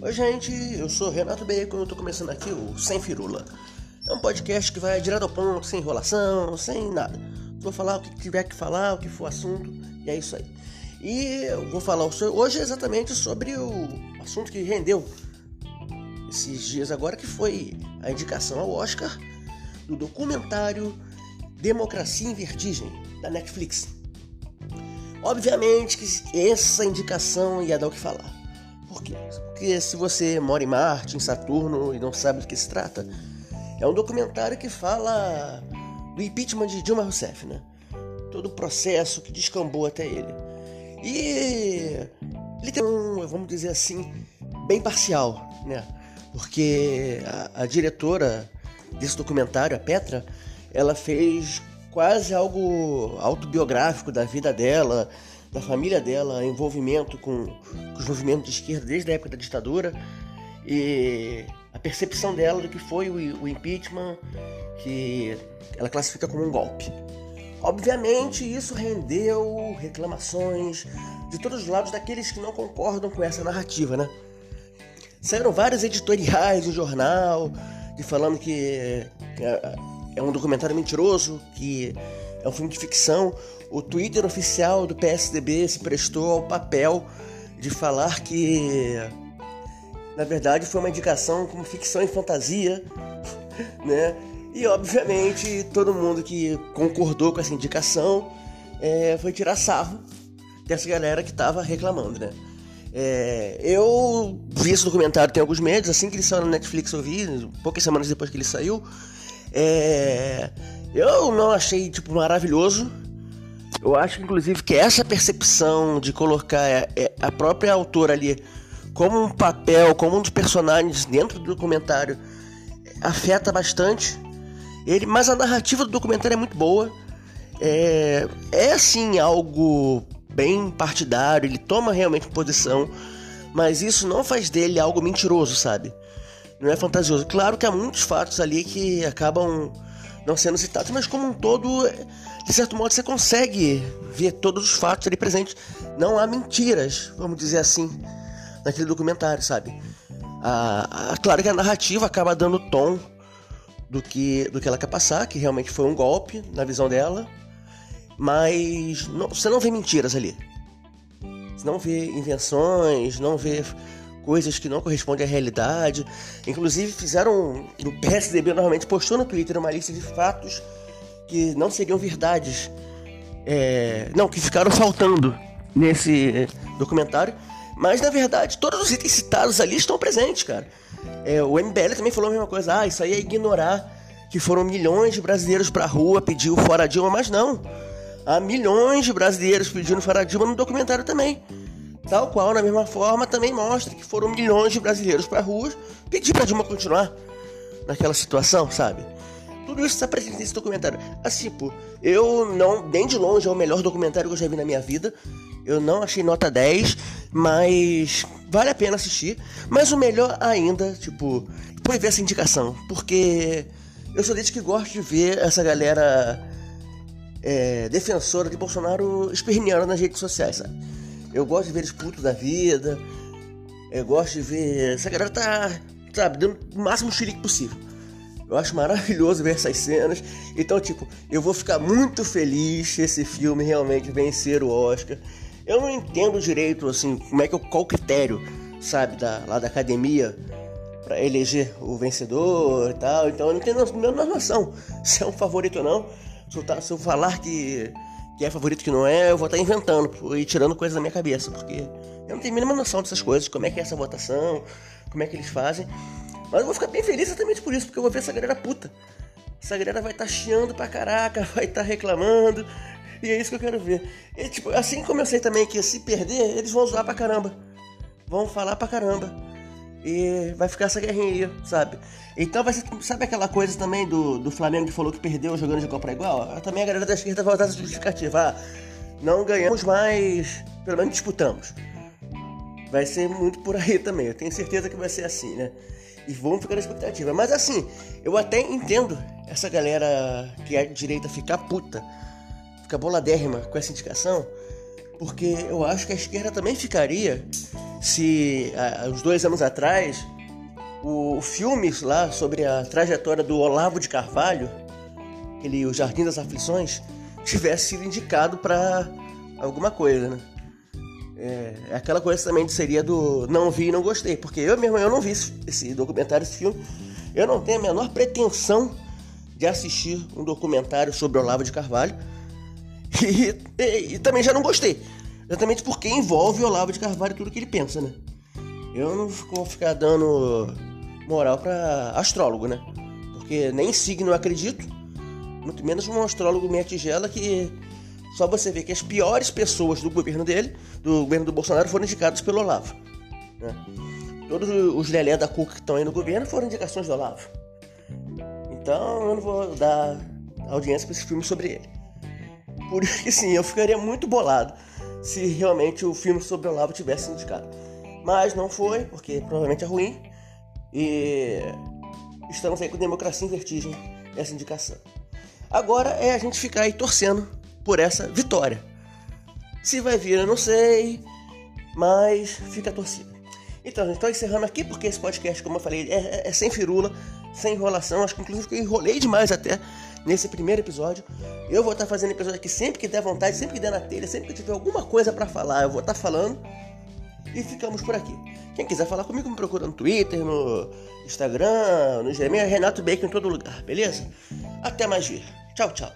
Oi, gente, eu sou Renato Bacon e eu tô começando aqui o Sem Firula. É um podcast que vai direto ao ponto, sem enrolação, sem nada. Vou falar o que tiver que falar, o que for assunto, e é isso aí. E eu vou falar hoje exatamente sobre o assunto que rendeu esses dias agora, que foi a indicação ao Oscar do documentário Democracia em Vertigem, da Netflix. Obviamente que essa indicação ia dar o que falar. Por quê? Porque se você mora em Marte, em Saturno e não sabe do que se trata, é um documentário que fala do impeachment de Dilma Rousseff, né? Todo o processo que descambou até ele. E ele tem um, vamos dizer assim, bem parcial, né? Porque a, a diretora desse documentário, a Petra, ela fez quase algo autobiográfico da vida dela, da família dela, envolvimento com, com os movimentos de esquerda desde a época da ditadura e a percepção dela do que foi o, o impeachment, que ela classifica como um golpe. Obviamente, isso rendeu reclamações de todos os lados daqueles que não concordam com essa narrativa, né? Saíram vários editoriais em jornal de falando que é, é um documentário mentiroso, que é um filme de ficção. O Twitter oficial do PSDB se prestou ao papel de falar que, na verdade, foi uma indicação como ficção e fantasia, né? E obviamente todo mundo que concordou com essa indicação é, foi tirar sarro dessa galera que estava reclamando, né? É, eu vi esse documentário tem alguns meses, assim que ele saiu na Netflix eu vi, poucas semanas depois que ele saiu. É, eu não achei tipo maravilhoso. Eu acho inclusive que essa percepção de colocar é, é, a própria autora ali como um papel, como um dos personagens dentro do documentário afeta bastante ele, mas a narrativa do documentário é muito boa. É, é assim algo bem partidário, ele toma realmente posição, mas isso não faz dele algo mentiroso, sabe? Não é fantasioso. Claro que há muitos fatos ali que acabam não sendo citados, mas como um todo, de certo modo, você consegue ver todos os fatos ali presentes. Não há mentiras, vamos dizer assim, naquele documentário, sabe? Ah, claro que a narrativa acaba dando tom do que, do que ela quer passar, que realmente foi um golpe na visão dela, mas não, você não vê mentiras ali. Você não vê invenções, não vê coisas que não correspondem à realidade. Inclusive fizeram no PSDB normalmente postou no Twitter uma lista de fatos que não seriam verdades, é, não que ficaram faltando nesse documentário. Mas na verdade todos os itens citados ali estão presentes, cara. É, o MBL também falou a mesma coisa. Ah, isso aí é ignorar que foram milhões de brasileiros pra rua pedir o fora Dilma, mas não. Há milhões de brasileiros pedindo fora Dilma no documentário também. Tal qual, na mesma forma, também mostra que foram milhões de brasileiros pra rua pedir pra Dilma continuar naquela situação, sabe? Tudo isso está presente nesse documentário. Assim, pô, eu não, nem de longe é o melhor documentário que eu já vi na minha vida. Eu não achei nota 10, mas vale a pena assistir. Mas o melhor ainda, tipo, foi ver essa indicação. Porque eu sou desde que gosto de ver essa galera é, defensora de Bolsonaro esperneando nas redes sociais, sabe? Eu gosto de ver eles putos da vida. Eu gosto de ver. Essa galera tá, sabe, dando o máximo xerique possível. Eu acho maravilhoso ver essas cenas. Então, tipo, eu vou ficar muito feliz se esse filme realmente vencer o Oscar. Eu não entendo direito, assim, como é que qual o critério, sabe, da, lá da academia para eleger o vencedor e tal. Então eu não tenho a menor noção se é um favorito ou não. Se eu, tá, se eu falar que, que é favorito que não é, eu vou estar inventando e tirando coisas da minha cabeça, porque eu não tenho a mínima noção dessas coisas, como é que é essa votação, como é que eles fazem. Mas eu vou ficar bem feliz exatamente por isso, porque eu vou ver essa galera puta. Essa galera vai estar tá chiando pra caraca, vai estar tá reclamando, e é isso que eu quero ver. E, tipo, assim como eu sei também que se perder, eles vão zoar pra caramba. Vão falar pra caramba. E vai ficar essa guerrinha aí, sabe? Então vai ser. Sabe aquela coisa também do, do Flamengo que falou que perdeu jogando de igual pra igual? Também a galera da esquerda vai usar essa justificativa. Ah, não ganhamos, mas pelo menos disputamos. Vai ser muito por aí também. Eu tenho certeza que vai ser assim, né? E vamos ficar na expectativa. Mas assim, eu até entendo essa galera que é direita ficar puta fica boladérrima com essa indicação, porque eu acho que a esquerda também ficaria se há, uns dois anos atrás o, o filme lá sobre a trajetória do Olavo de Carvalho, aquele O Jardim das Aflições, tivesse sido indicado para alguma coisa, né? É, é, aquela coisa também seria do não vi e não gostei, porque eu mesmo eu não vi esse, esse documentário, esse filme. Eu não tenho a menor pretensão de assistir um documentário sobre Olavo de Carvalho. E, e, e, também já não gostei. Exatamente porque envolve Olavo de Carvalho tudo que ele pensa, né? Eu não vou ficar dando moral para astrólogo, né? Porque nem signo eu acredito, muito menos um astrólogo meia tigela que só você vê que as piores pessoas do governo dele, do governo do Bolsonaro, foram indicadas pelo Olavo. Né? Todos os lelé da Cuca que estão aí no governo foram indicações do Olavo. Então eu não vou dar audiência para esse filme sobre ele. Por isso que sim, eu ficaria muito bolado se realmente o filme sobre o Olavo tivesse indicado. Mas não foi, porque provavelmente é ruim. E estamos aí com democracia em vertigem essa indicação. Agora é a gente ficar aí torcendo por essa vitória. Se vai vir, eu não sei, mas fica a torcida. Então, gente, estou encerrando aqui porque esse podcast, como eu falei, é, é, é sem firula, sem enrolação. Acho que inclusive eu enrolei demais até nesse primeiro episódio. Eu vou estar fazendo episódio aqui sempre que der vontade, sempre que der na telha, sempre que tiver alguma coisa para falar, eu vou estar falando. E ficamos por aqui. Quem quiser falar comigo, me procura no Twitter, no Instagram, no Gmail, Renato Bacon em todo lugar, beleza? Até mais ver. Tchau, tchau.